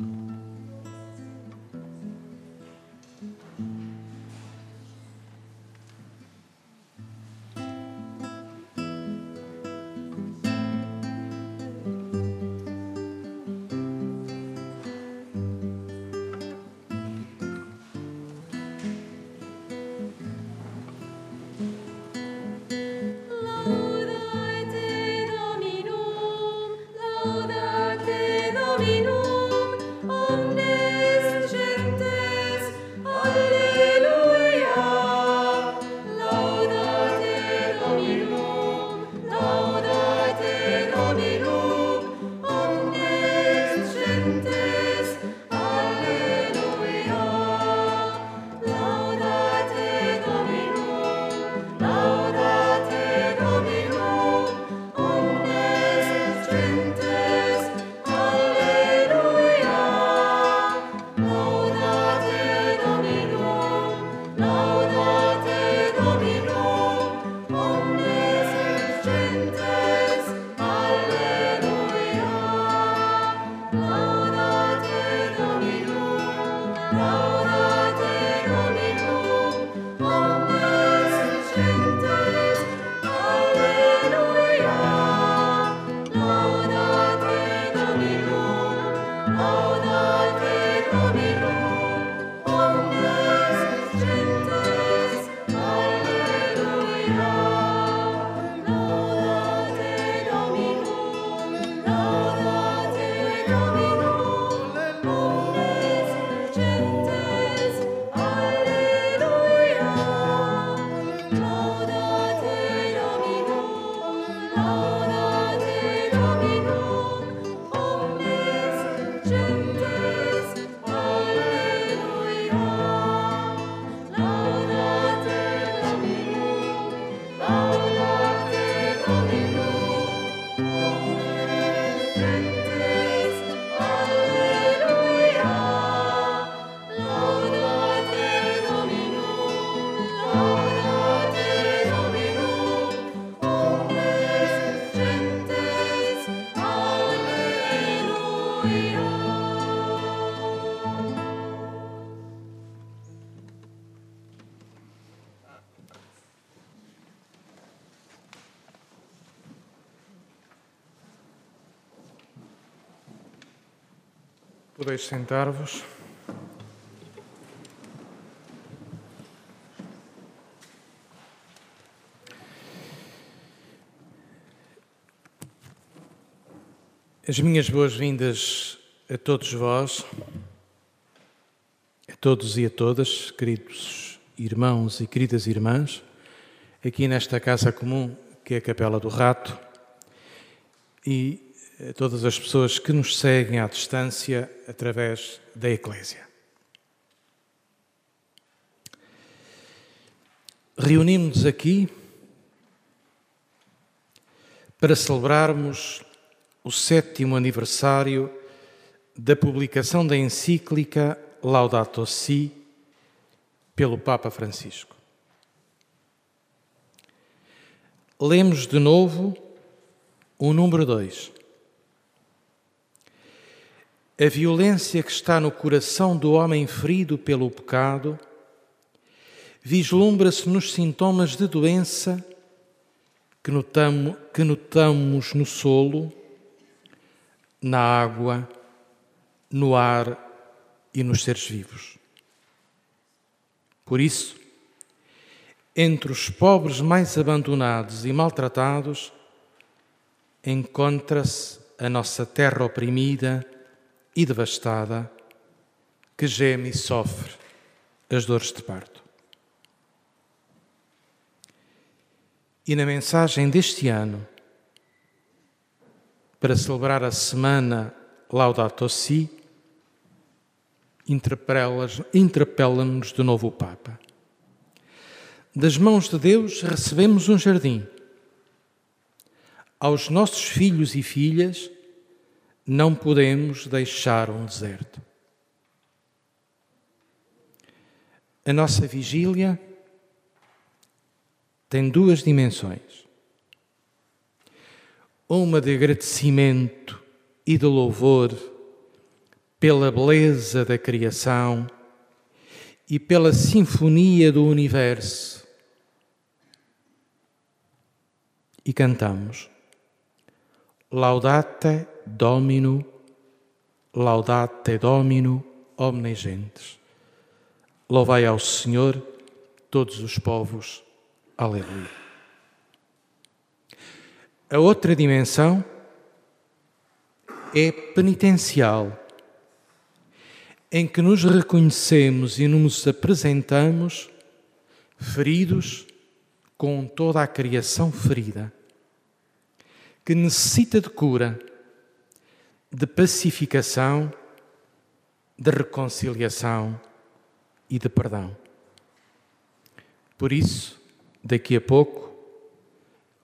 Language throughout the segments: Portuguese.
Mm-hmm. Podeis sentar-vos. As minhas boas-vindas a todos vós, a todos e a todas, queridos irmãos e queridas irmãs, aqui nesta casa comum que é a Capela do Rato, e todas as pessoas que nos seguem à distância através da Eclésia. Reunimos-nos aqui para celebrarmos o sétimo aniversário da publicação da encíclica Laudato Si pelo Papa Francisco. Lemos de novo o número 2 a violência que está no coração do homem ferido pelo pecado vislumbra-se nos sintomas de doença que, notamos, que notamos no solo, na água, no ar e nos seres vivos. Por isso, entre os pobres mais abandonados e maltratados, encontra-se a nossa terra oprimida e devastada que geme e sofre as dores de parto. E na mensagem deste ano, para celebrar a semana Laudato Si, interpela-nos de novo o Papa. Das mãos de Deus recebemos um jardim. Aos nossos filhos e filhas, não podemos deixar um deserto. A nossa vigília tem duas dimensões. Uma de agradecimento e de louvor pela beleza da criação e pela sinfonia do universo. E cantamos: Laudate Domino, Laudate Domino, omnes gentes. Louvai ao Senhor todos os povos. Aleluia. A outra dimensão é penitencial, em que nos reconhecemos e nos apresentamos feridos com toda a criação ferida, que necessita de cura, de pacificação, de reconciliação e de perdão. Por isso, daqui a pouco,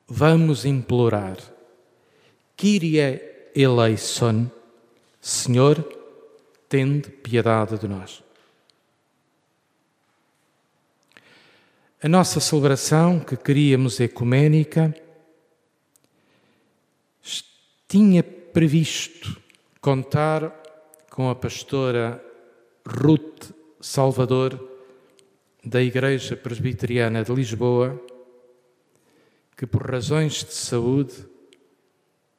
vamos implorar, Kyrie eleison, Senhor, tende piedade de nós. A nossa celebração, que queríamos ecuménica, tinha previsto contar com a pastora Ruth Salvador, da Igreja Presbiteriana de Lisboa, que por razões de saúde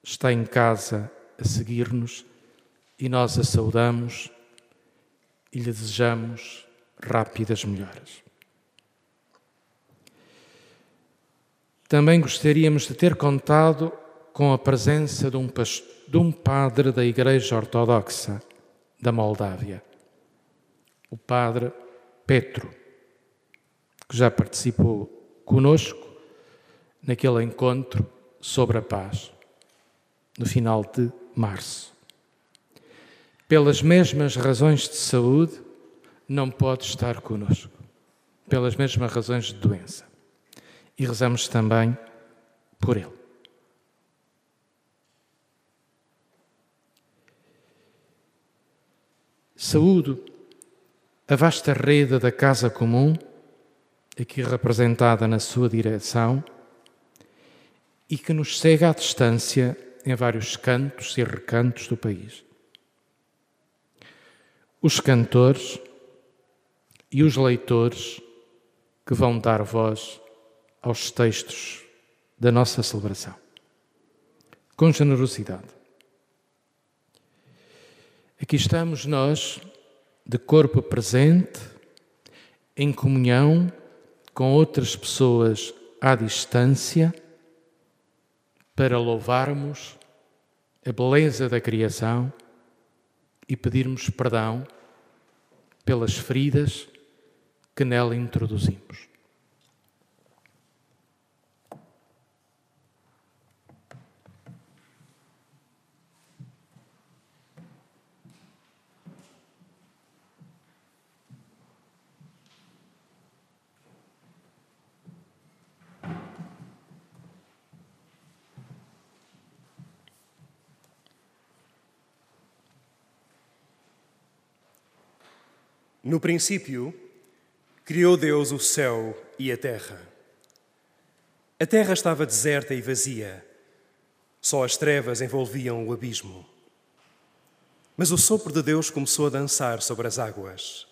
está em casa a seguir-nos e nós a saudamos e lhe desejamos rápidas melhoras. Também gostaríamos de ter contado com a presença de um, de um padre da Igreja Ortodoxa da Moldávia, o padre Petro, que já participou conosco naquele encontro sobre a paz, no final de março. Pelas mesmas razões de saúde, não pode estar conosco, pelas mesmas razões de doença. E rezamos também por ele. Saúdo a vasta rede da Casa Comum, aqui representada na sua direção, e que nos cega à distância em vários cantos e recantos do país. Os cantores e os leitores que vão dar voz aos textos da nossa celebração. Com generosidade. Aqui estamos nós, de corpo presente, em comunhão com outras pessoas à distância para louvarmos a beleza da criação e pedirmos perdão pelas feridas que nela introduzimos. No princípio, criou Deus o céu e a terra. A terra estava deserta e vazia, só as trevas envolviam o abismo. Mas o sopro de Deus começou a dançar sobre as águas.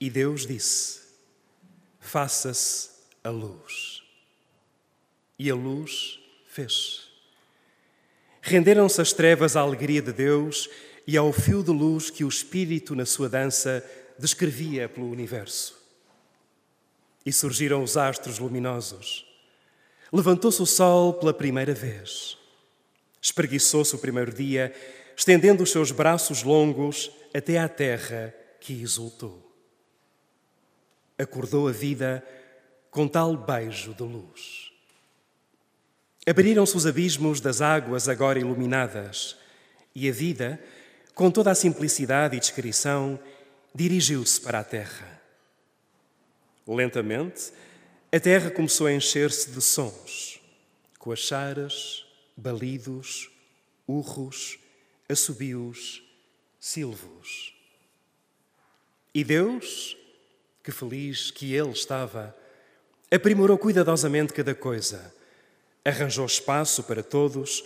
E Deus disse: Faça-se a luz. E a luz fez. Renderam-se as trevas à alegria de Deus e ao fio de luz que o Espírito, na sua dança, descrevia pelo universo. E surgiram os astros luminosos. Levantou-se o sol pela primeira vez. Espreguiçou-se o primeiro dia, estendendo os seus braços longos até à terra que exultou. Acordou a vida com tal beijo de luz. Abriram-se os abismos das águas agora iluminadas, e a vida, com toda a simplicidade e descrição, dirigiu-se para a terra. Lentamente, a terra começou a encher-se de sons, coacharas, balidos, urros, assobios, silvos. E Deus, que feliz que ele estava, aprimorou cuidadosamente cada coisa, arranjou espaço para todos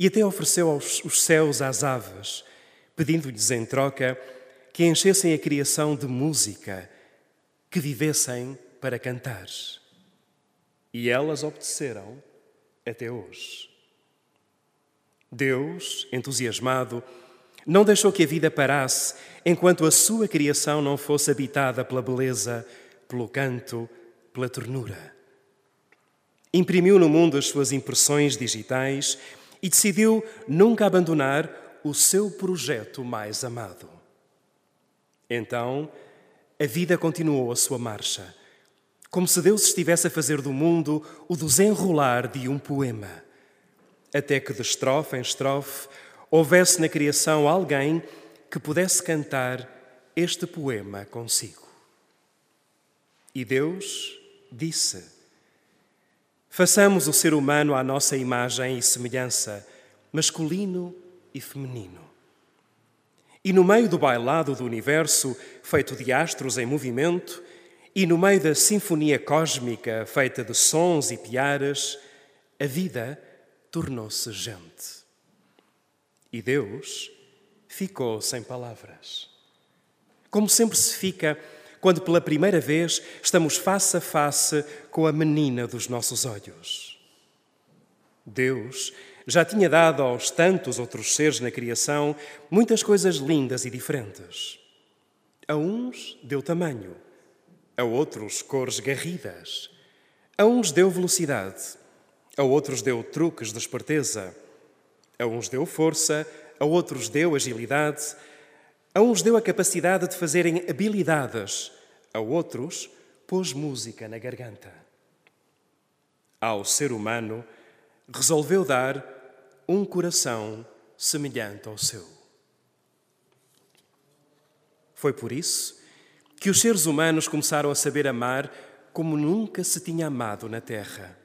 e até ofereceu aos, os céus às aves, pedindo-lhes em troca que enchessem a criação de música, que vivessem para cantar. E elas obedeceram até hoje. Deus, entusiasmado, não deixou que a vida parasse enquanto a sua criação não fosse habitada pela beleza, pelo canto, pela ternura. Imprimiu no mundo as suas impressões digitais e decidiu nunca abandonar o seu projeto mais amado. Então, a vida continuou a sua marcha, como se Deus estivesse a fazer do mundo o desenrolar de um poema, até que de estrofe em estrofe houvesse na criação alguém que pudesse cantar este poema consigo. E Deus disse: Façamos o ser humano à nossa imagem e semelhança, masculino e feminino. E no meio do bailado do universo, feito de astros em movimento, e no meio da sinfonia cósmica feita de sons e piaras, a vida tornou-se gente. E Deus ficou sem palavras. Como sempre se fica quando pela primeira vez estamos face a face com a menina dos nossos olhos. Deus já tinha dado aos tantos outros seres na criação muitas coisas lindas e diferentes. A uns deu tamanho, a outros cores garridas, a uns deu velocidade, a outros deu truques de esperteza a uns deu força, a outros deu agilidade, a uns deu a capacidade de fazerem habilidades, a outros pôs música na garganta. Ao ser humano, resolveu dar um coração semelhante ao seu. Foi por isso que os seres humanos começaram a saber amar como nunca se tinha amado na Terra.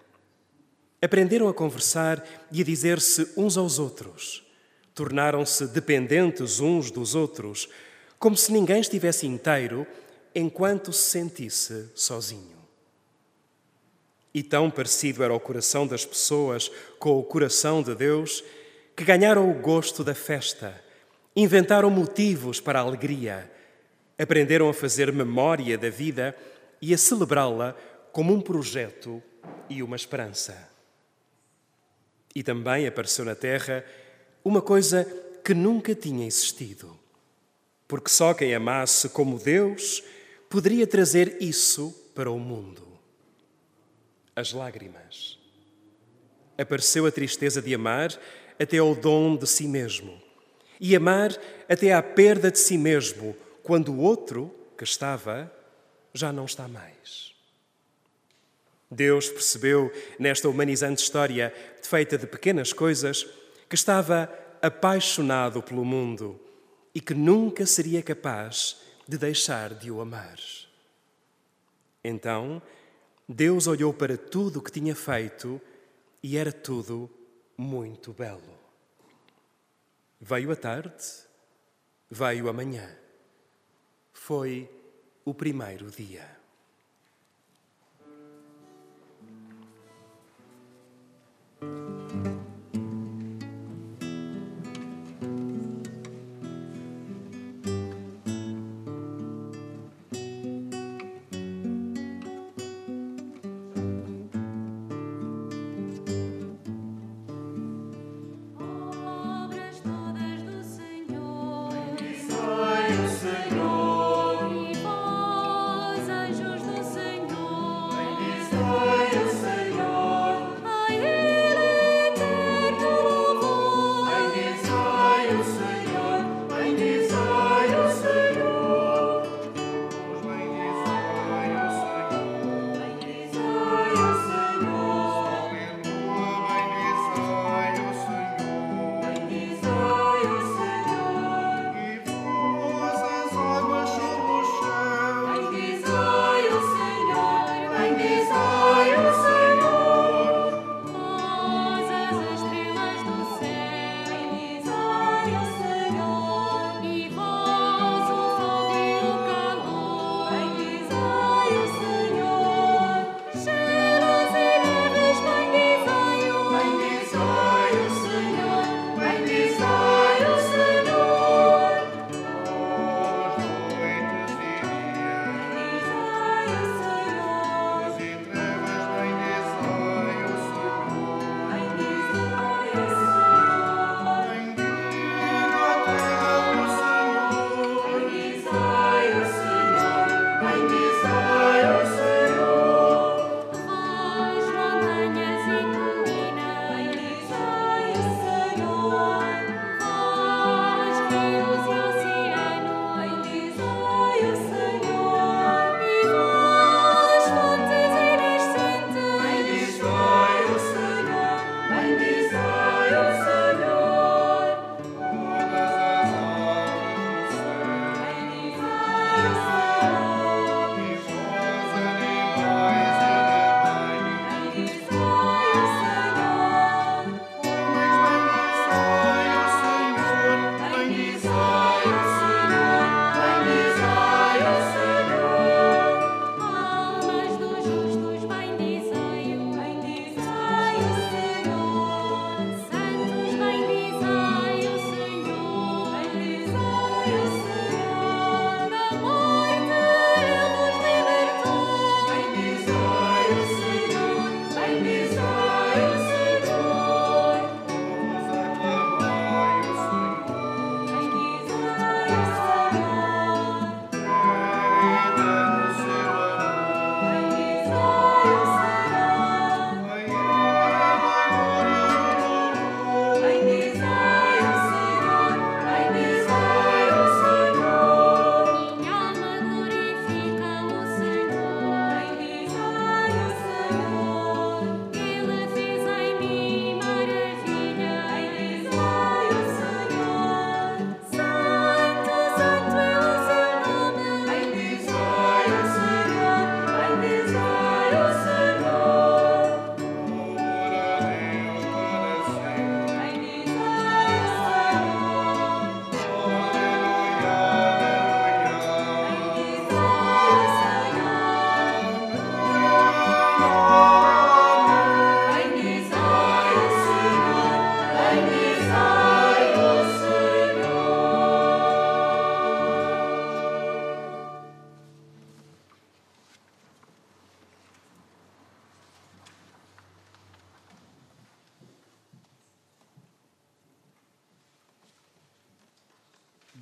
Aprenderam a conversar e a dizer-se uns aos outros. Tornaram-se dependentes uns dos outros, como se ninguém estivesse inteiro enquanto se sentisse sozinho. E tão parecido era o coração das pessoas com o coração de Deus que ganharam o gosto da festa, inventaram motivos para a alegria, aprenderam a fazer memória da vida e a celebrá-la como um projeto e uma esperança. E também apareceu na Terra uma coisa que nunca tinha existido. Porque só quem amasse como Deus poderia trazer isso para o mundo. As lágrimas. Apareceu a tristeza de amar até ao dom de si mesmo. E amar até à perda de si mesmo, quando o outro, que estava, já não está mais. Deus percebeu nesta humanizante história, feita de pequenas coisas, que estava apaixonado pelo mundo e que nunca seria capaz de deixar de o amar. Então, Deus olhou para tudo o que tinha feito e era tudo muito belo. Veio a tarde, veio amanhã. Foi o primeiro dia.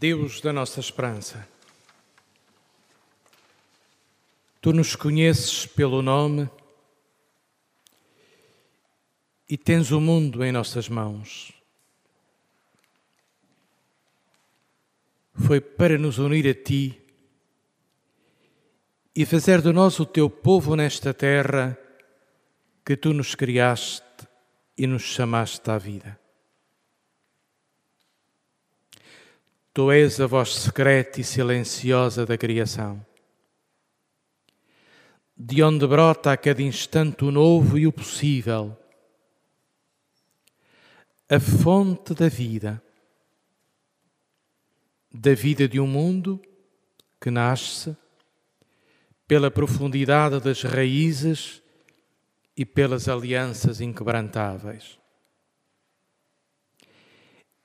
Deus da nossa esperança. Tu nos conheces pelo nome e tens o mundo em nossas mãos. Foi para nos unir a Ti e fazer de nós o Teu povo nesta terra que Tu nos criaste e nos chamaste à vida. Tu és a voz secreta e silenciosa da criação, de onde brota a cada instante o novo e o possível, a fonte da vida, da vida de um mundo que nasce pela profundidade das raízes e pelas alianças inquebrantáveis.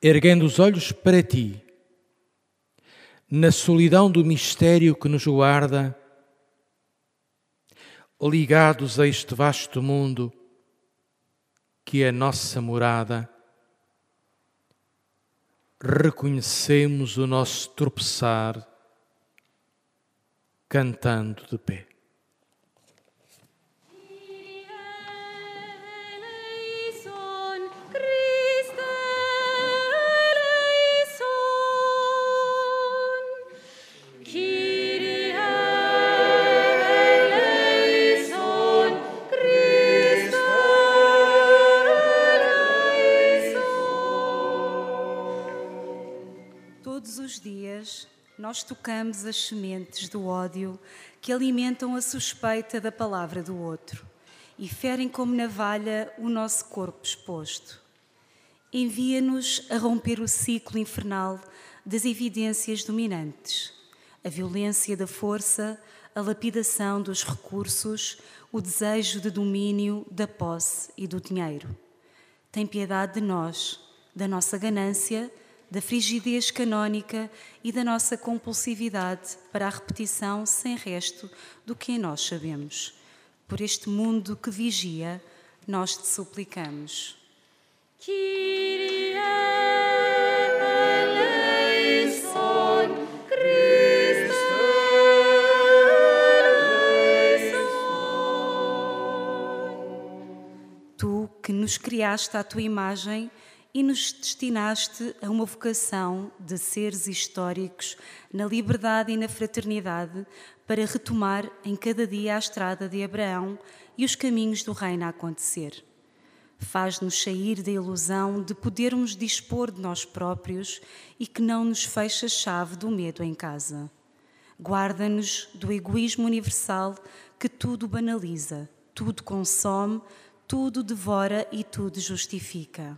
Erguendo os olhos para ti, na solidão do mistério que nos guarda, ligados a este vasto mundo que é a nossa morada, reconhecemos o nosso tropeçar cantando de pé. Nós tocamos as sementes do ódio que alimentam a suspeita da palavra do outro e ferem como navalha o nosso corpo exposto. Envia-nos a romper o ciclo infernal das evidências dominantes, a violência da força, a lapidação dos recursos, o desejo de domínio, da posse e do dinheiro. Tem piedade de nós, da nossa ganância da frigidez canónica e da nossa compulsividade para a repetição sem resto do que em nós sabemos. Por este mundo que vigia, nós te suplicamos. Kyrie. Tu que nos criaste à tua imagem, e nos destinaste a uma vocação de seres históricos na liberdade e na fraternidade para retomar em cada dia a estrada de Abraão e os caminhos do reino a acontecer. Faz-nos sair da ilusão de podermos dispor de nós próprios e que não nos feche a chave do medo em casa. Guarda-nos do egoísmo universal que tudo banaliza, tudo consome, tudo devora e tudo justifica.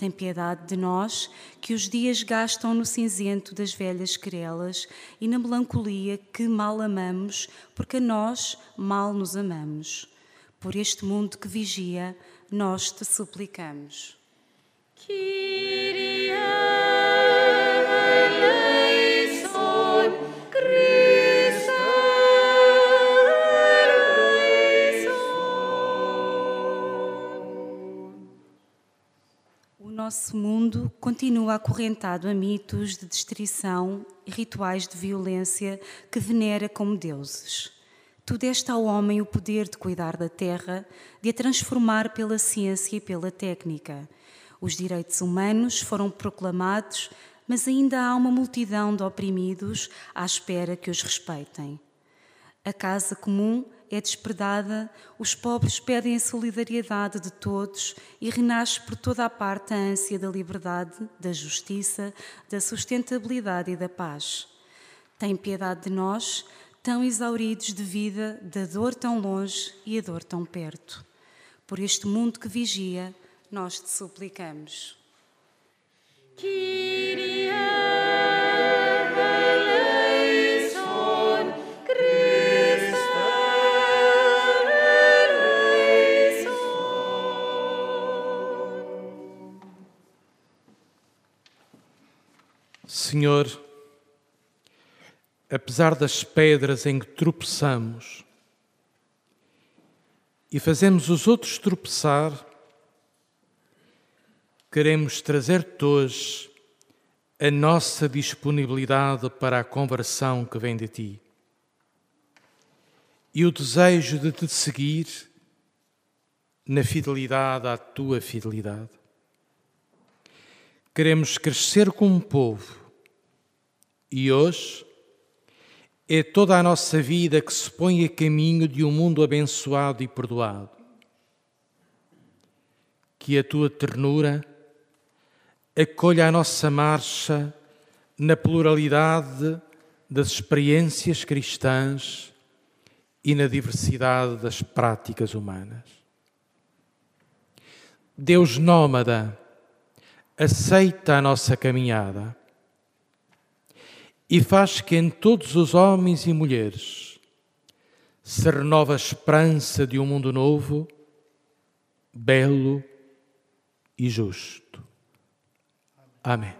Tem piedade de nós, que os dias gastam no cinzento das velhas querelas e na melancolia que mal amamos, porque a nós mal nos amamos. Por este mundo que vigia, nós te suplicamos. Kyrie nosso mundo continua acorrentado a mitos de destruição e rituais de violência que venera como deuses. Tu deste ao homem o poder de cuidar da terra, de a transformar pela ciência e pela técnica. Os direitos humanos foram proclamados, mas ainda há uma multidão de oprimidos à espera que os respeitem. A casa comum é despredada, os pobres pedem a solidariedade de todos e renasce por toda a parte a ânsia da liberdade, da justiça, da sustentabilidade e da paz. Tem piedade de nós, tão exauridos de vida, da dor tão longe e a dor tão perto. Por este mundo que vigia, nós te suplicamos. Kyrie Senhor, apesar das pedras em que tropeçamos e fazemos os outros tropeçar, queremos trazer-te hoje a nossa disponibilidade para a conversão que vem de ti e o desejo de te seguir na fidelidade à tua fidelidade. Queremos crescer como povo e hoje é toda a nossa vida que se põe a caminho de um mundo abençoado e perdoado. Que a tua ternura acolha a nossa marcha na pluralidade das experiências cristãs e na diversidade das práticas humanas. Deus nómada, aceita a nossa caminhada e faz que em todos os homens e mulheres se renova a esperança de um mundo novo, belo e justo. Amém.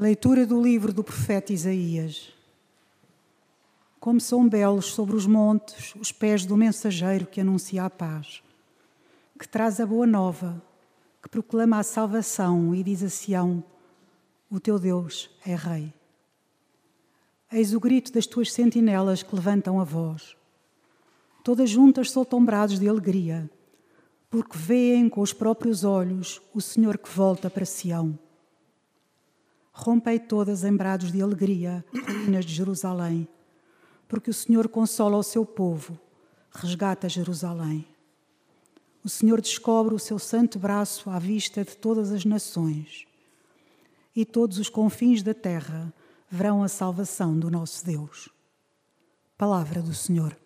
Leitura do livro do profeta Isaías. Como são belos sobre os montes os pés do mensageiro que anuncia a paz, que traz a boa nova, que proclama a salvação e diz a Sião: O teu Deus é Rei. Eis o grito das tuas sentinelas que levantam a voz. Todas juntas soltam brados de alegria, porque veem com os próprios olhos o Senhor que volta para Sião Rompei todas em brados de alegria, ruínas de Jerusalém, porque o Senhor consola o seu povo, resgata Jerusalém. O Senhor descobre o seu santo braço à vista de todas as nações, e todos os confins da terra verão a salvação do nosso Deus. Palavra do Senhor.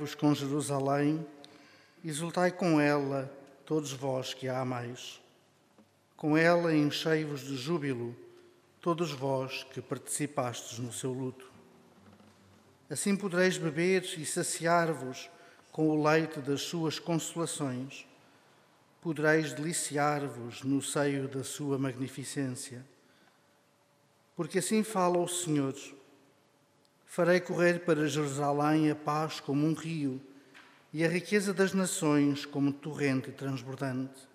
Alegrai-vos com Jerusalém, exultai com ela, todos vós que a amais. Com ela enchei-vos de júbilo, todos vós que participastes no seu luto. Assim podereis beber e saciar-vos com o leite das suas consolações. Podereis deliciar-vos no seio da sua magnificência. Porque assim fala o Senhor Farei correr para Jerusalém a paz como um rio e a riqueza das nações como torrente transbordante.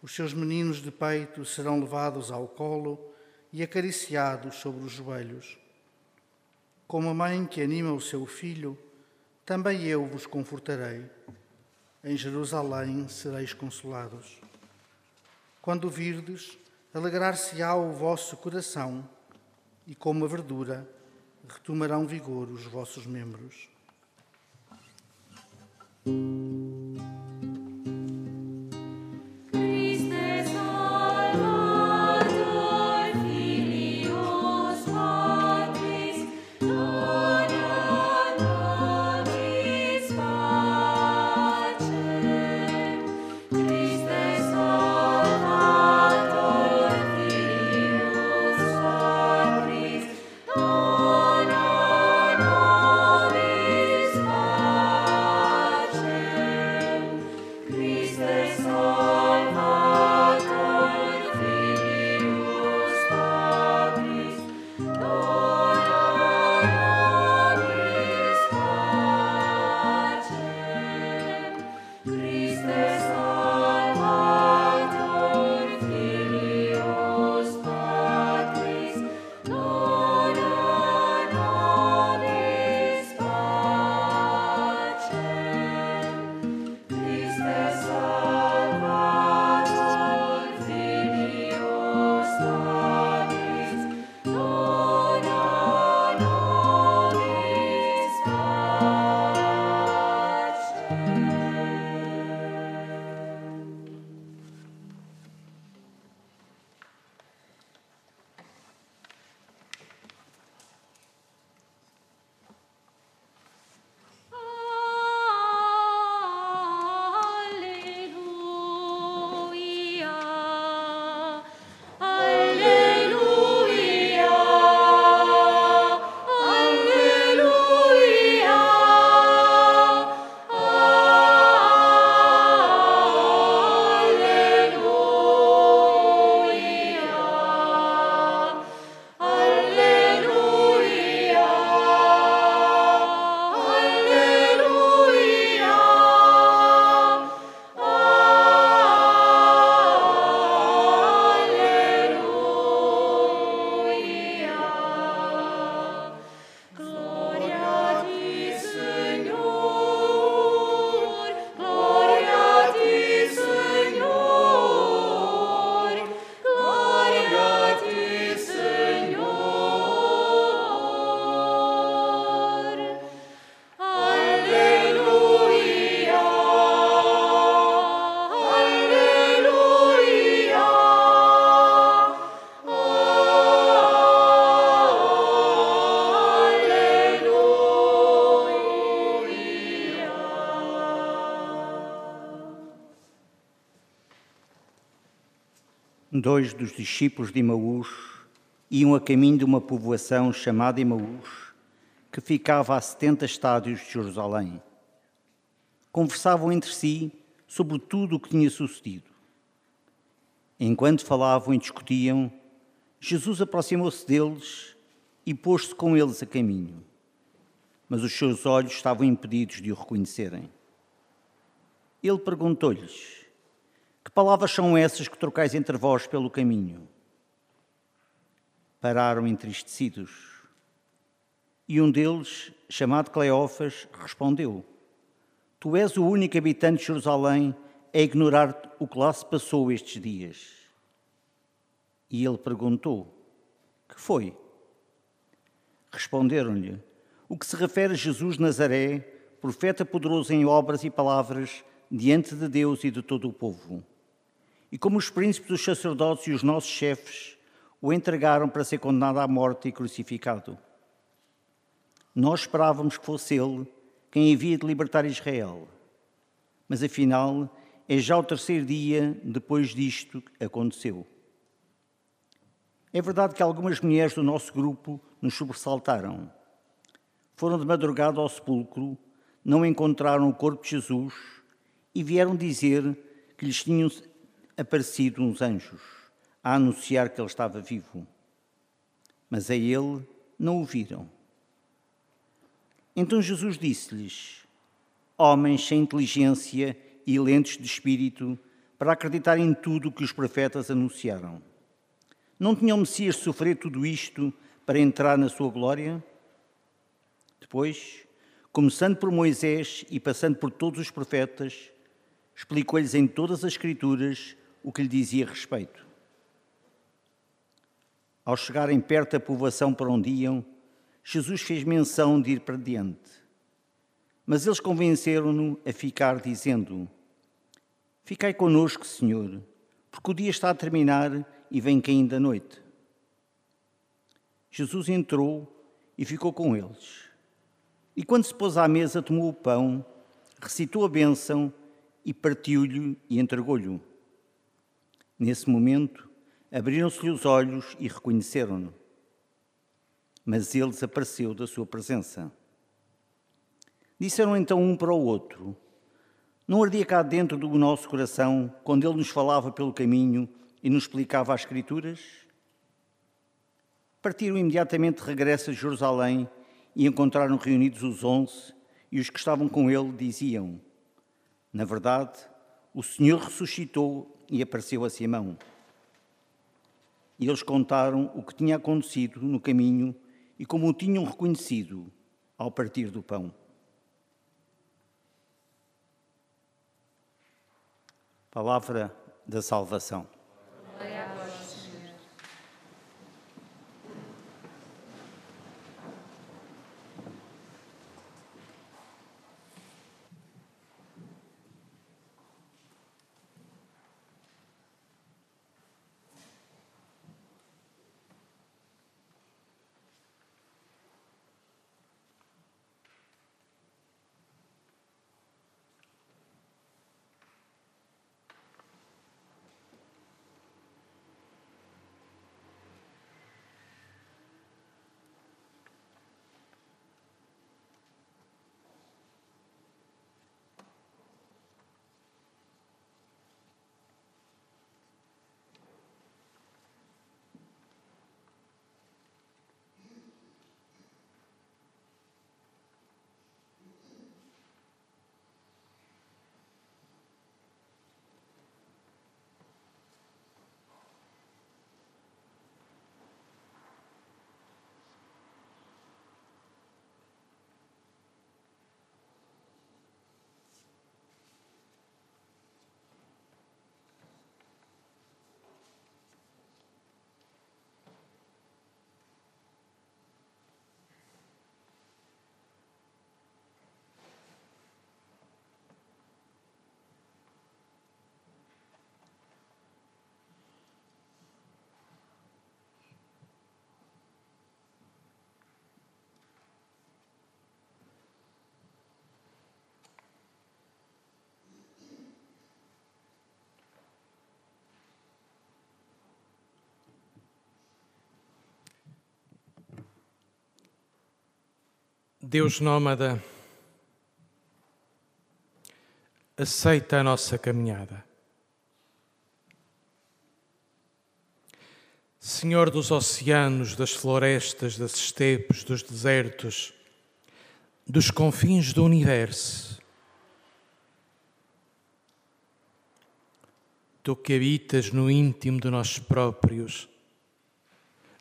Os seus meninos de peito serão levados ao colo e acariciados sobre os joelhos. Como a mãe que anima o seu filho, também eu vos confortarei. Em Jerusalém sereis consolados. Quando virdes, alegrar-se-á o vosso coração, e como a verdura, retomarão vigor os vossos membros. Dois dos discípulos de Emaús iam a caminho de uma povoação chamada Emaús, que ficava a 70 estádios de Jerusalém. Conversavam entre si sobre tudo o que tinha sucedido. Enquanto falavam e discutiam, Jesus aproximou-se deles e pôs-se com eles a caminho. Mas os seus olhos estavam impedidos de o reconhecerem. Ele perguntou-lhes: que palavras são essas que trocais entre vós pelo caminho? Pararam entristecidos. E um deles, chamado Cleófas, respondeu: Tu és o único habitante de Jerusalém a ignorar o que lá se passou estes dias. E ele perguntou: Que foi? Responderam-lhe: O que se refere a Jesus Nazaré, profeta poderoso em obras e palavras diante de Deus e de todo o povo e como os príncipes, os sacerdotes e os nossos chefes o entregaram para ser condenado à morte e crucificado. Nós esperávamos que fosse ele quem havia de libertar Israel. Mas afinal, é já o terceiro dia depois disto que aconteceu. É verdade que algumas mulheres do nosso grupo nos sobressaltaram. Foram de madrugada ao sepulcro, não encontraram o corpo de Jesus e vieram dizer que lhes tinham aparecido uns anjos a anunciar que ele estava vivo. Mas a ele não o viram. Então Jesus disse-lhes: Homens sem inteligência e lentos de espírito, para acreditar em tudo o que os profetas anunciaram. Não tinha o Messias sofrer tudo isto para entrar na sua glória? Depois, começando por Moisés e passando por todos os profetas, explicou-lhes em todas as Escrituras o que lhe dizia respeito. Ao chegarem perto da povoação para onde iam, Jesus fez menção de ir para diante. Mas eles convenceram-no a ficar, dizendo: Ficai conosco, Senhor, porque o dia está a terminar e vem caindo a noite. Jesus entrou e ficou com eles. E quando se pôs à mesa, tomou o pão, recitou a bênção e partiu-lhe e entregou-lhe. Nesse momento, abriram-se-lhe os olhos e reconheceram-no. Mas ele desapareceu da sua presença. Disseram então um para o outro: Não ardia cá dentro do nosso coração quando ele nos falava pelo caminho e nos explicava as Escrituras? Partiram imediatamente de regresso a Jerusalém e encontraram reunidos os onze, e os que estavam com ele diziam: Na verdade, o Senhor ressuscitou e apareceu a Simão. E eles contaram o que tinha acontecido no caminho e como o tinham reconhecido ao partir do pão. Palavra da salvação. Deus nómada, aceita a nossa caminhada. Senhor dos oceanos, das florestas, das estepes, dos desertos, dos confins do universo, Tu que habitas no íntimo de nós próprios,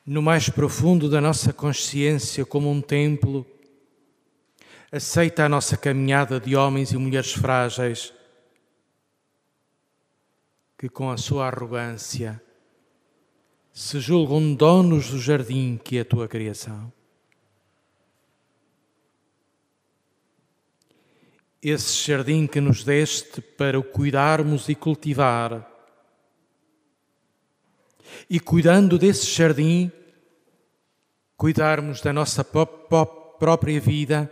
no mais profundo da nossa consciência, como um templo, aceita a nossa caminhada de homens e mulheres frágeis que, com a sua arrogância, se julgam donos do jardim que é a tua criação. Esse jardim que nos deste para o cuidarmos e cultivar. E cuidando desse jardim, cuidarmos da nossa própria vida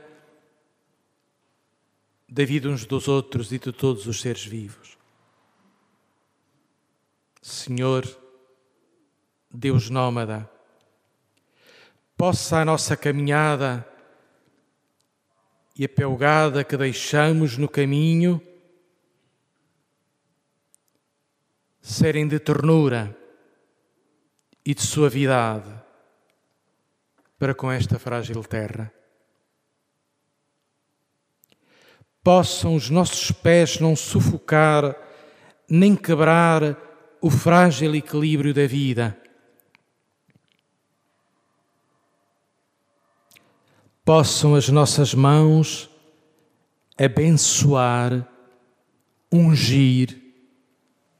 da vida uns dos outros e de todos os seres vivos. Senhor, Deus nómada, possa a nossa caminhada e a pelgada que deixamos no caminho serem de ternura e de suavidade para com esta frágil terra. Possam os nossos pés não sufocar nem quebrar o frágil equilíbrio da vida. Possam as nossas mãos abençoar, ungir,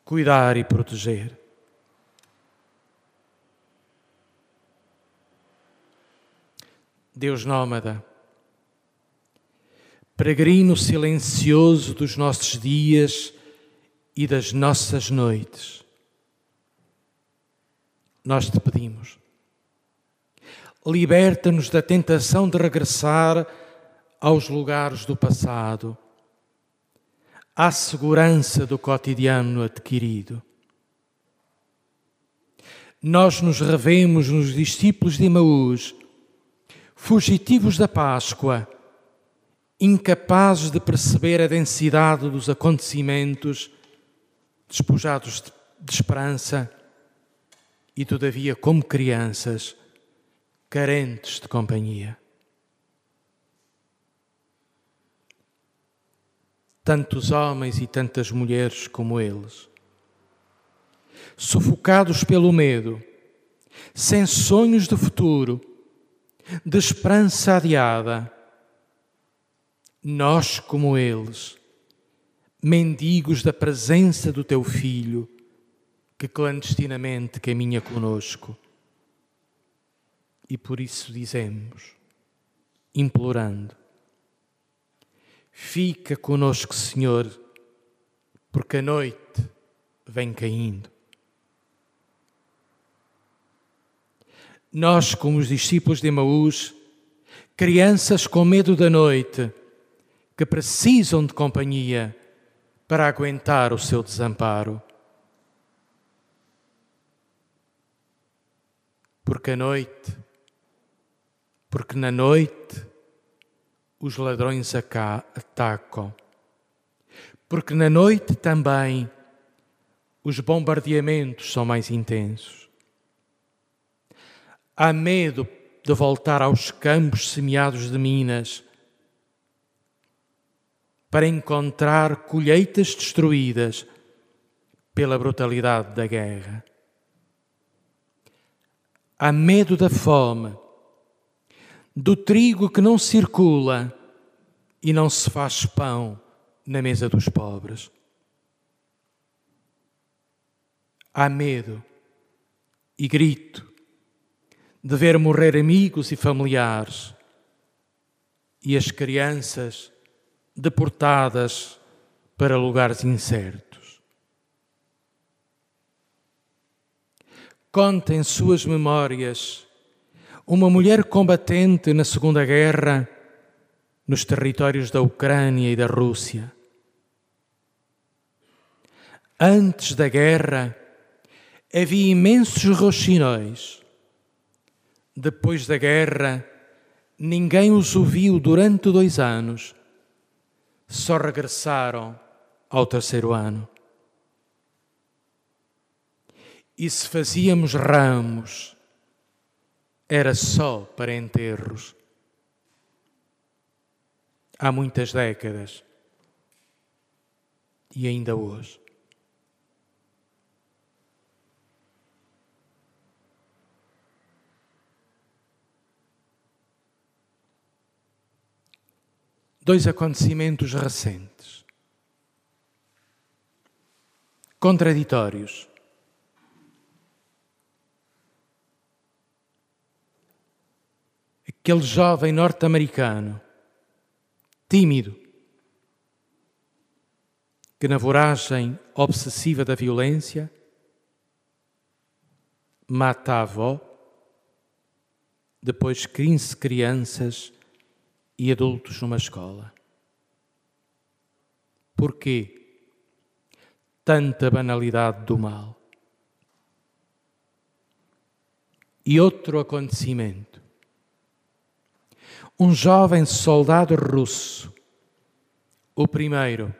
cuidar e proteger. Deus nómada, peregrino silencioso dos nossos dias e das nossas noites. Nós te pedimos, liberta-nos da tentação de regressar aos lugares do passado, à segurança do cotidiano adquirido. Nós nos revemos nos discípulos de Emaús, fugitivos da Páscoa, incapazes de perceber a densidade dos acontecimentos, despojados de esperança e, todavia, como crianças, carentes de companhia. Tantos homens e tantas mulheres como eles, sufocados pelo medo, sem sonhos de futuro, de esperança adiada, nós como eles, mendigos da presença do teu filho, que clandestinamente caminha conosco. E por isso dizemos, implorando, fica conosco, Senhor, porque a noite vem caindo. Nós, como os discípulos de Emaús, crianças com medo da noite, que precisam de companhia para aguentar o seu desamparo. Porque a noite, porque na noite os ladrões atacam, porque na noite também os bombardeamentos são mais intensos. Há medo de voltar aos campos semeados de minas para encontrar colheitas destruídas pela brutalidade da guerra. Há medo da fome, do trigo que não circula e não se faz pão na mesa dos pobres. Há medo e grito de ver morrer amigos e familiares e as crianças deportadas para lugares incertos. Conta em suas memórias uma mulher combatente na Segunda Guerra nos territórios da Ucrânia e da Rússia. Antes da guerra, havia imensos roxinóis. Depois da guerra, ninguém os ouviu durante dois anos, só regressaram ao terceiro ano. E se fazíamos ramos, era só para enterros. Há muitas décadas e ainda hoje. Dois acontecimentos recentes, contraditórios. Aquele jovem norte-americano, tímido, que na voragem obsessiva da violência mata a avó, depois 15 crianças e adultos numa escola. Porquê tanta banalidade do mal? E outro acontecimento. Um jovem soldado russo, o primeiro,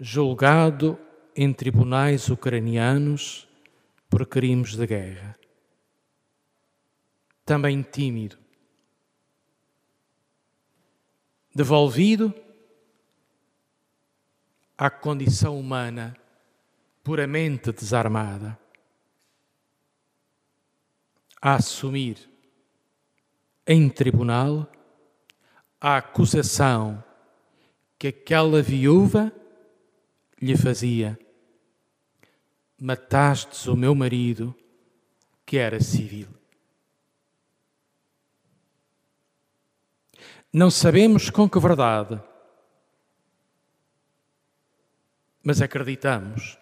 julgado em tribunais ucranianos por crimes de guerra. Também tímido. Devolvido à condição humana puramente desarmada. A assumir em tribunal a acusação que aquela viúva lhe fazia: Matastes o meu marido, que era civil. Não sabemos com que verdade, mas acreditamos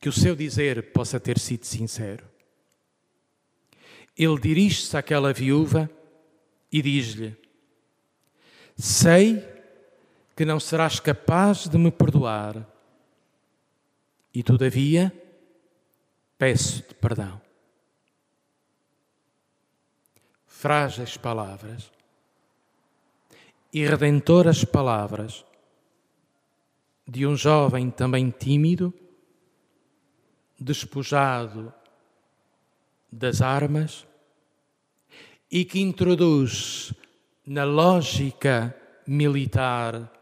que o seu dizer possa ter sido sincero. Ele dirige-se àquela viúva e diz-lhe: Sei que não serás capaz de me perdoar. E todavia, peço-te perdão. Frágeis palavras e redentoras palavras de um jovem também tímido, despojado das armas e que introduz na lógica militar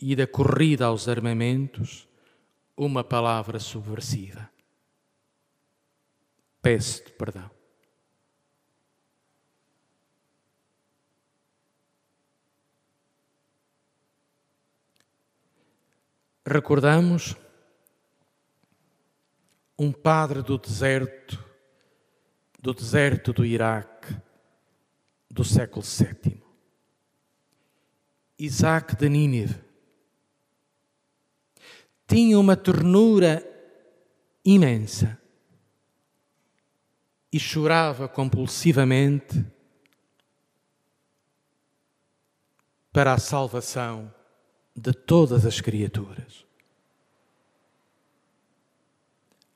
e da corrida aos armamentos uma palavra subversiva. Peço-te perdão. Recordamos um padre do deserto, do deserto do Iraque, do século VII, Isaac de Nínive tinha uma ternura imensa e chorava compulsivamente para a salvação de todas as criaturas.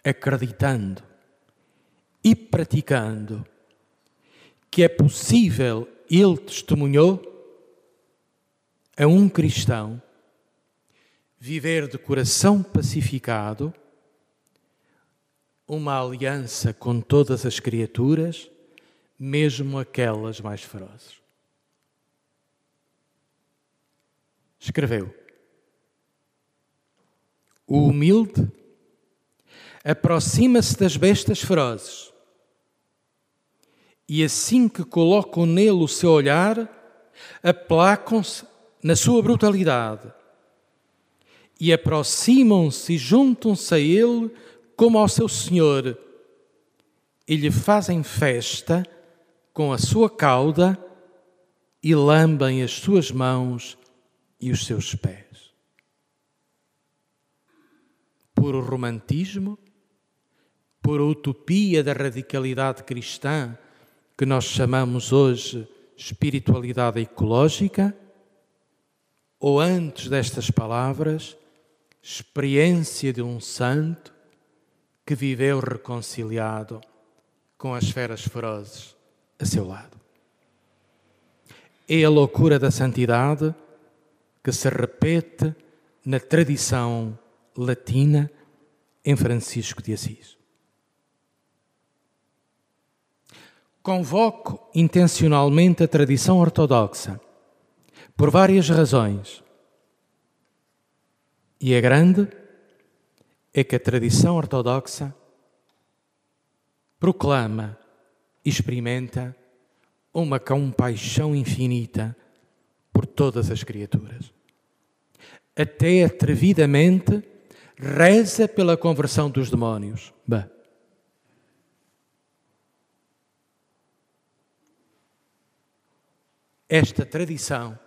Acreditando e praticando que é possível, ele testemunhou a um cristão viver de coração pacificado, uma aliança com todas as criaturas, mesmo aquelas mais ferozes. Escreveu: O humilde aproxima-se das bestas ferozes. E, assim que colocam nele o seu olhar, aplacam-se na sua brutalidade. E aproximam-se e juntam-se a ele como ao seu Senhor. E lhe fazem festa com a sua cauda e lambem as suas mãos e os seus pés. Por romantismo, por utopia da radicalidade cristã, que nós chamamos hoje espiritualidade ecológica, ou antes destas palavras, experiência de um santo que viveu reconciliado com as feras ferozes a seu lado. É a loucura da santidade que se repete na tradição latina em Francisco de Assis. Convoco intencionalmente a tradição ortodoxa por várias razões. E a grande é que a tradição ortodoxa proclama e experimenta uma compaixão infinita por todas as criaturas. Até atrevidamente reza pela conversão dos demónios. Bah. Esta tradição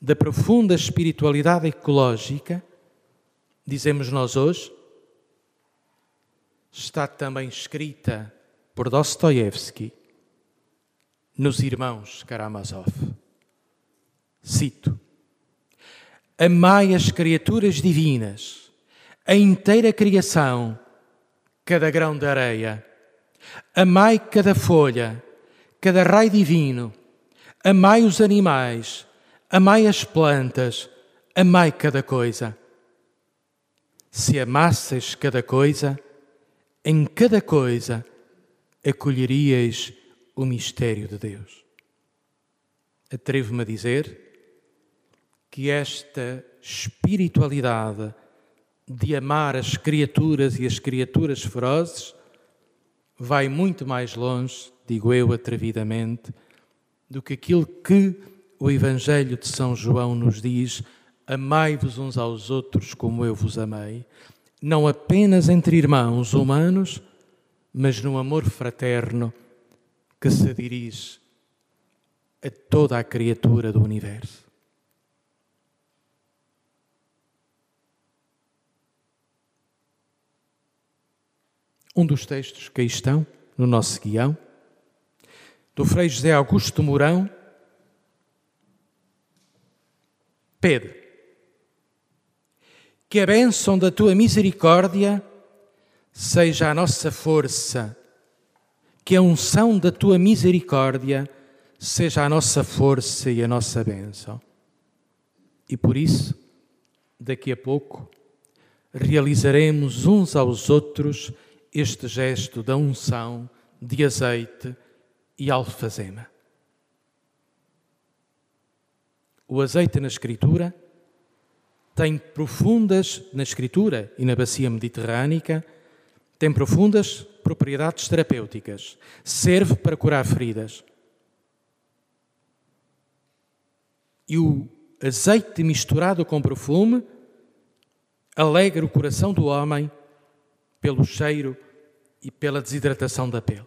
da profunda espiritualidade ecológica, dizemos nós hoje, está também escrita por Dostoiévski nos Irmãos Karamazov. Cito: Amai as criaturas divinas, a inteira criação, cada grão de areia. Amai cada folha, cada raio divino. Amai os animais, amai as plantas, amai cada coisa. Se amasses cada coisa, em cada coisa acolheríeis o mistério de Deus. Atrevo-me a dizer que esta espiritualidade de amar as criaturas e as criaturas ferozes vai muito mais longe, digo eu atrevidamente, do que aquilo que o Evangelho de São João nos diz: amai-vos uns aos outros como eu vos amei, não apenas entre irmãos humanos, mas no amor fraterno que se dirige a toda a criatura do universo. Um dos textos que aí estão no nosso guião, do Frei José Augusto Mourão, pede que a bênção da tua misericórdia seja a nossa força, que a unção da tua misericórdia seja a nossa força e a nossa bênção. E por isso, daqui a pouco, realizaremos uns aos outros este gesto da unção de azeite e alfazema. O azeite na Escritura tem profundas, na Escritura e na bacia mediterrânica, tem profundas propriedades terapêuticas. Serve para curar feridas. E o azeite misturado com perfume alegra o coração do homem pelo cheiro e pela desidratação da pele.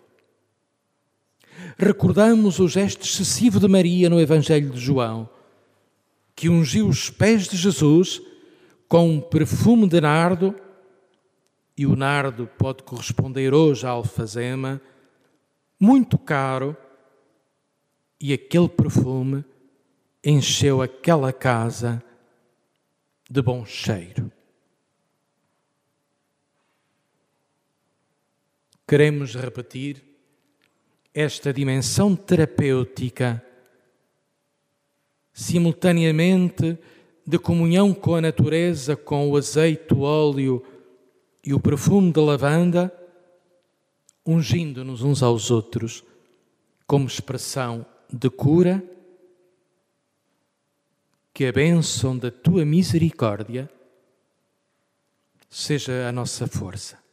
Recordamos o gesto excessivo de Maria no Evangelho de João, que ungiu os pés de Jesus com um perfume de nardo, e o nardo pode corresponder hoje à alfazema, muito caro, e aquele perfume encheu aquela casa de bom cheiro. Queremos repetir esta dimensão terapêutica, simultaneamente de comunhão com a natureza, com o azeite, o óleo e o perfume de lavanda, ungindo-nos uns aos outros como expressão de cura, que a bênção da tua misericórdia seja a nossa força.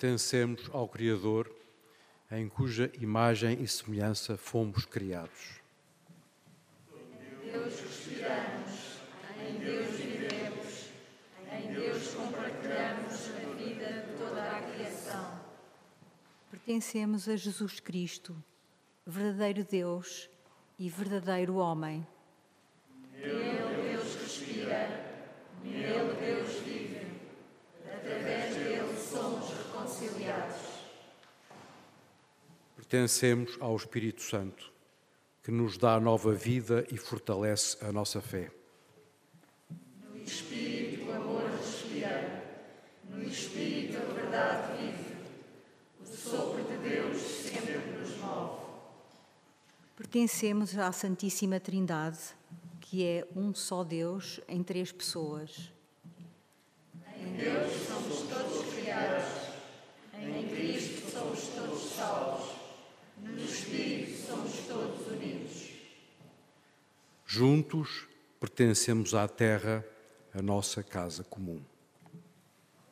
Pertencemos ao Criador, em cuja imagem e semelhança fomos criados. Em Deus respiramos, em Deus vivemos, em Deus compartilhamos a vida de toda a criação. Pertencemos a Jesus Cristo, verdadeiro Deus e verdadeiro homem. Nele Deus respira, nele Deus vive, através dele somos reconciliados. Pertencemos ao Espírito Santo, que nos dá nova vida e fortalece a nossa fé. No Espírito o amor respira, no Espírito a verdade vive. O sopro de Deus sempre nos move. Pertencemos à Santíssima Trindade, que é um só Deus em três pessoas. Em Deus somos todos criados, em Cristo somos todos salvos, no Espírito somos todos unidos. Juntos pertencemos à terra, a nossa casa comum.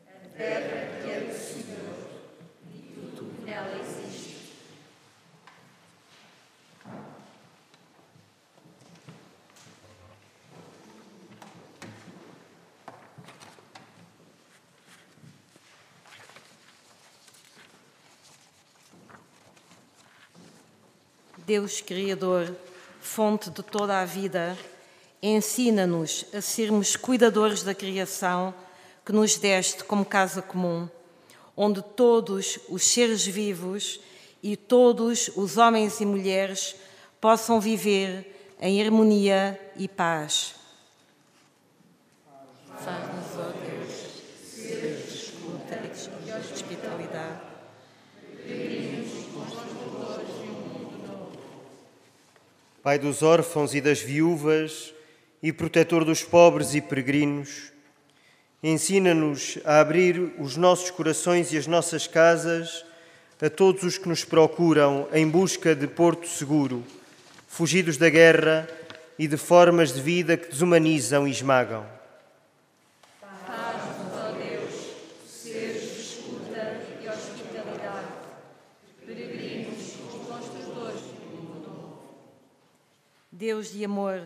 A terra que é do Senhor e tudo que nela existe. Deus Criador, fonte de toda a vida, ensina-nos a sermos cuidadores da criação que nos deste como casa comum, onde todos os seres vivos e todos os homens e mulheres possam viver em harmonia e paz. Faz-nos, ó Deus, seres de escuta e hospitalidade. Pai dos órfãos e das viúvas e protetor dos pobres e peregrinos, ensina-nos a abrir os nossos corações e as nossas casas a todos os que nos procuram em busca de porto seguro, fugidos da guerra e de formas de vida que desumanizam e esmagam. Faz-nos, ó Deus, seres de escuta e hospitalidade, peregrinos e construtores de um mundo novo. Deus de amor,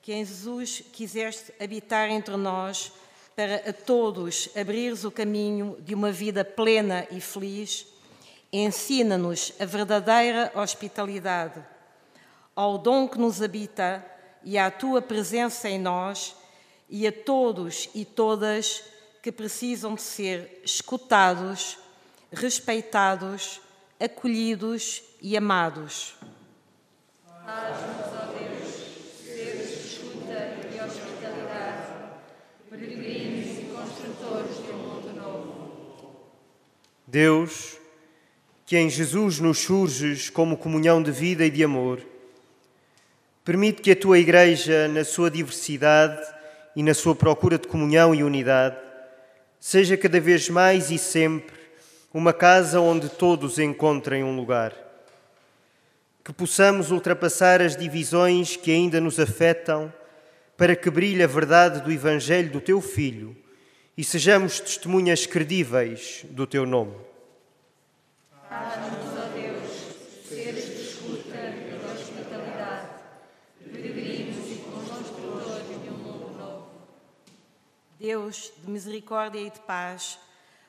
que em Jesus quiseste habitar entre nós para a todos abrires o caminho de uma vida plena e feliz, ensina-nos a verdadeira hospitalidade, ao dom que nos habita e à tua presença em nós e a todos e todas que precisam de ser escutados, respeitados, acolhidos e amados. Faz-nos, Deus, que em Jesus nos surges como comunhão de vida e de amor, permite que a tua Igreja, na sua diversidade e na sua procura de comunhão e unidade, seja cada vez mais e sempre uma casa onde todos encontrem um lugar. Que possamos ultrapassar as divisões que ainda nos afetam para que brilhe a verdade do Evangelho do teu Filho e sejamos testemunhas credíveis do teu nome. Dá-nos, ó Deus, seres de escuta e de hospitalidade, peregrinos e construtores de um mundo novo. Deus de misericórdia e de paz,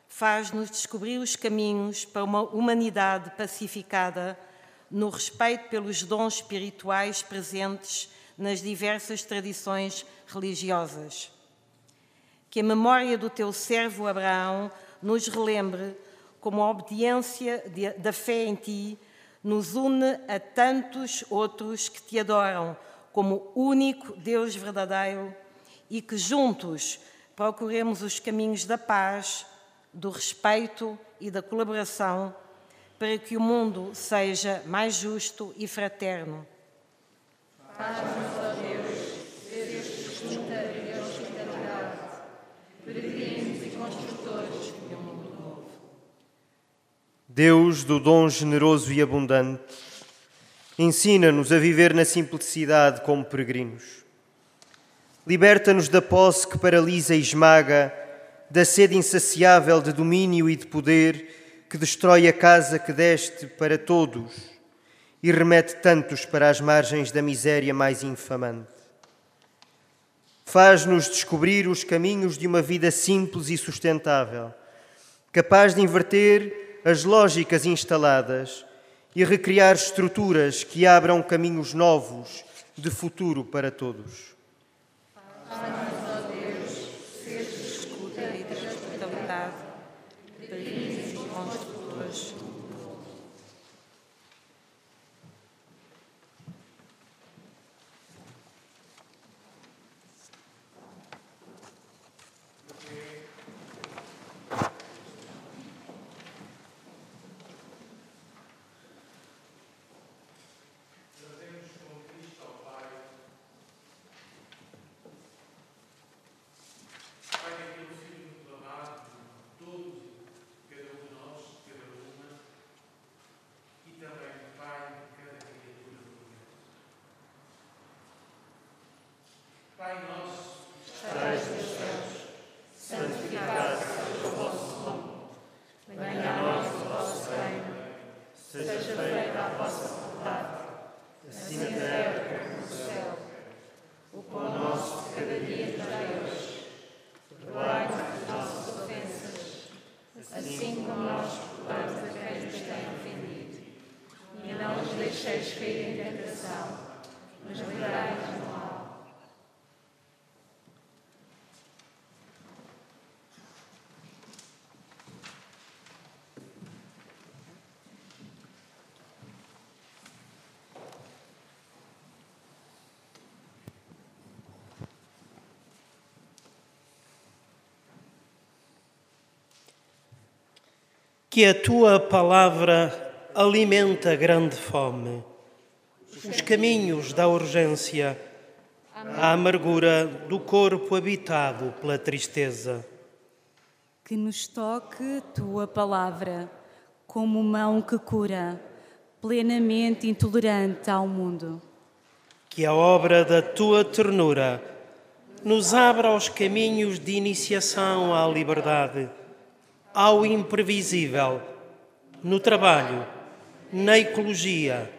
faz-nos descobrir os caminhos para uma humanidade pacificada no respeito pelos dons espirituais presentes nas diversas tradições religiosas. Que a memória do teu servo Abraão nos relembre como a obediência de, da fé em ti nos une a tantos outros que te adoram como único Deus verdadeiro e que juntos procuremos os caminhos da paz, do respeito e da colaboração para que o mundo seja mais justo e fraterno. Faz-nos, ó Deus, seres de escuta e de hospitalidade, peregrinos e construtores de um mundo novo. Deus do dom generoso e abundante, ensina-nos a viver na simplicidade como peregrinos. Liberta-nos da posse que paralisa e esmaga, da sede insaciável de domínio e de poder que destrói a casa que deste para todos e remete tantos para as margens da miséria mais infamante. Faz-nos descobrir os caminhos de uma vida simples e sustentável, capaz de inverter as lógicas instaladas e recriar estruturas que abram caminhos novos de futuro para todos. Que a tua palavra alimenta grande fome, os caminhos da urgência, a amargura do corpo habitado pela tristeza. Que nos toque tua palavra como mão que cura, plenamente intolerante ao mundo. Que a obra da tua ternura nos abra os caminhos de iniciação à liberdade ao imprevisível no trabalho, na ecologia,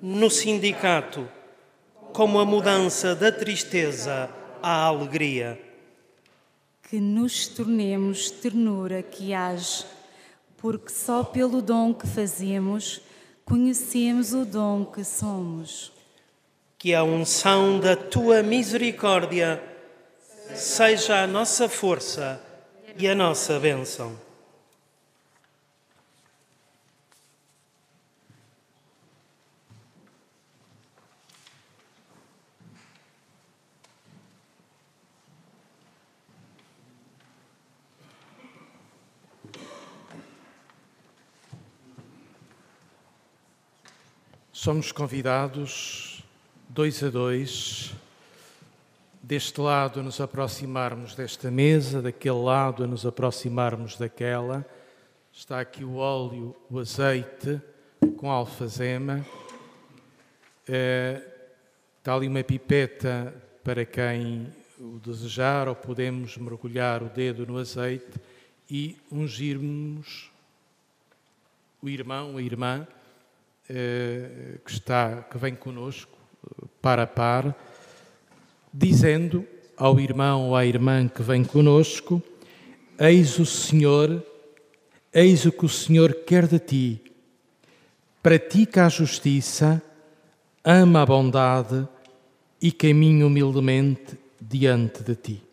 no sindicato, como a mudança da tristeza à alegria. Que nos tornemos ternura que age, porque só pelo dom que fazemos conhecemos o dom que somos. Que a unção da tua misericórdia seja a nossa força e a nossa bênção. Somos convidados, dois a dois, deste lado a nos aproximarmos desta mesa, daquele lado a nos aproximarmos daquela. Está aqui o óleo, o azeite com alfazema. Está ali uma pipeta para quem o desejar, ou podemos mergulhar o dedo no azeite e ungirmos o irmão, a irmã eh, que está, que vem conosco, par a par, dizendo ao irmão ou à irmã que vem conosco: Eis o Senhor, eis o que o Senhor quer de ti. Pratica a justiça, ama a bondade e caminha humildemente diante de ti.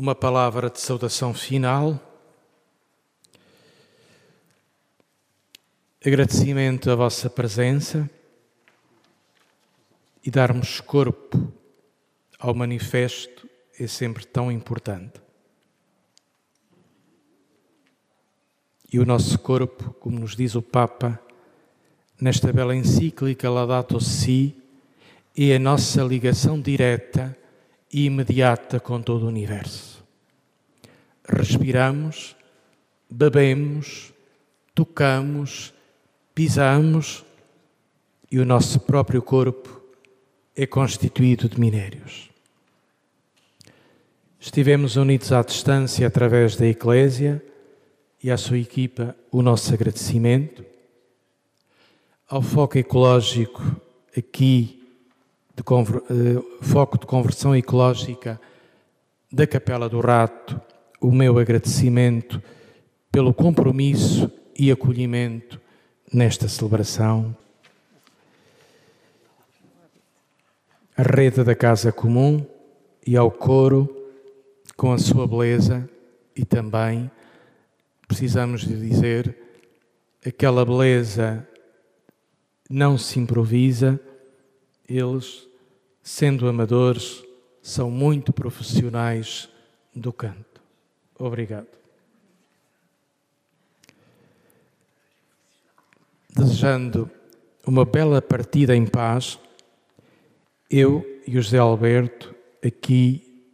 Uma palavra de saudação final. Agradecimento à vossa presença e darmos corpo ao manifesto é sempre tão importante. E o nosso corpo, como nos diz o Papa, nesta bela encíclica Laudato Si, é a nossa ligação direta e imediata com todo o universo. Respiramos, bebemos, tocamos, pisamos e o nosso próprio corpo é constituído de minérios. Estivemos unidos à distância através da Eclésia e à sua equipa o nosso agradecimento. Ao foco ecológico aqui, de uh, foco de conversão ecológica da Capela do Rato, o meu agradecimento pelo compromisso e acolhimento nesta celebração. A rede da Casa Comum e ao coro com a sua beleza e também precisamos de dizer aquela beleza não se improvisa, eles, sendo amadores, são muito profissionais do canto. Obrigado. Desejando uma bela partida em paz, eu e o José Alberto aqui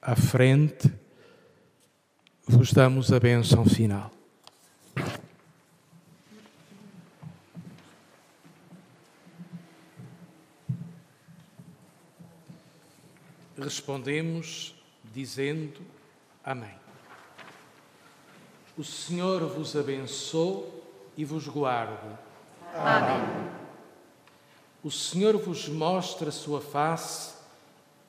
à frente, vos damos a bênção final. Respondemos dizendo Amém. O Senhor vos abençoe e vos guarde. Amém. O Senhor vos mostre a sua face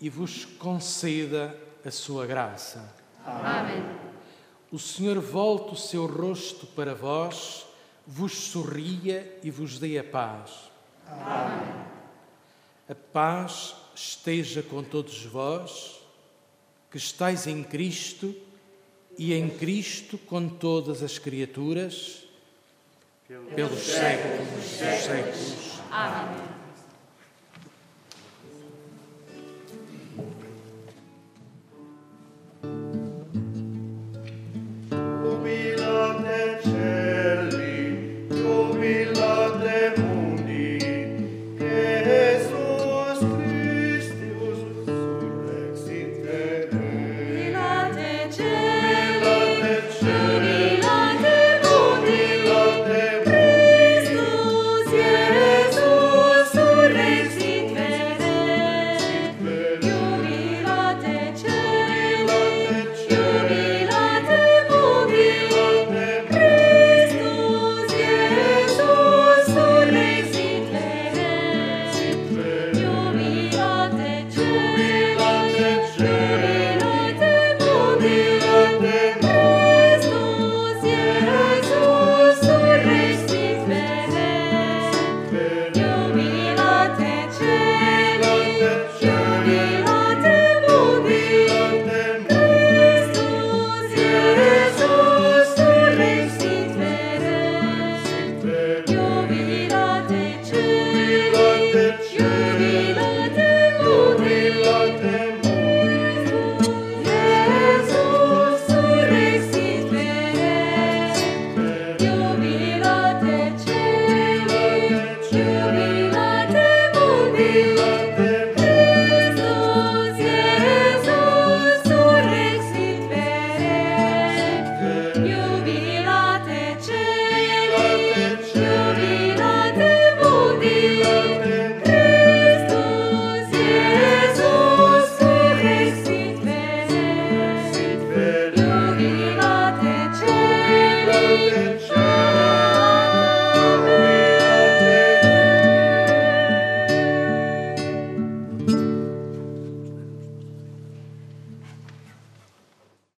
e vos conceda a sua graça. Amém. O Senhor volte o seu rosto para vós, vos sorria e vos dê a paz. Amém. A paz esteja com todos vós, que estáis em Cristo e em Cristo com todas as criaturas, pelos séculos dos séculos. Amém.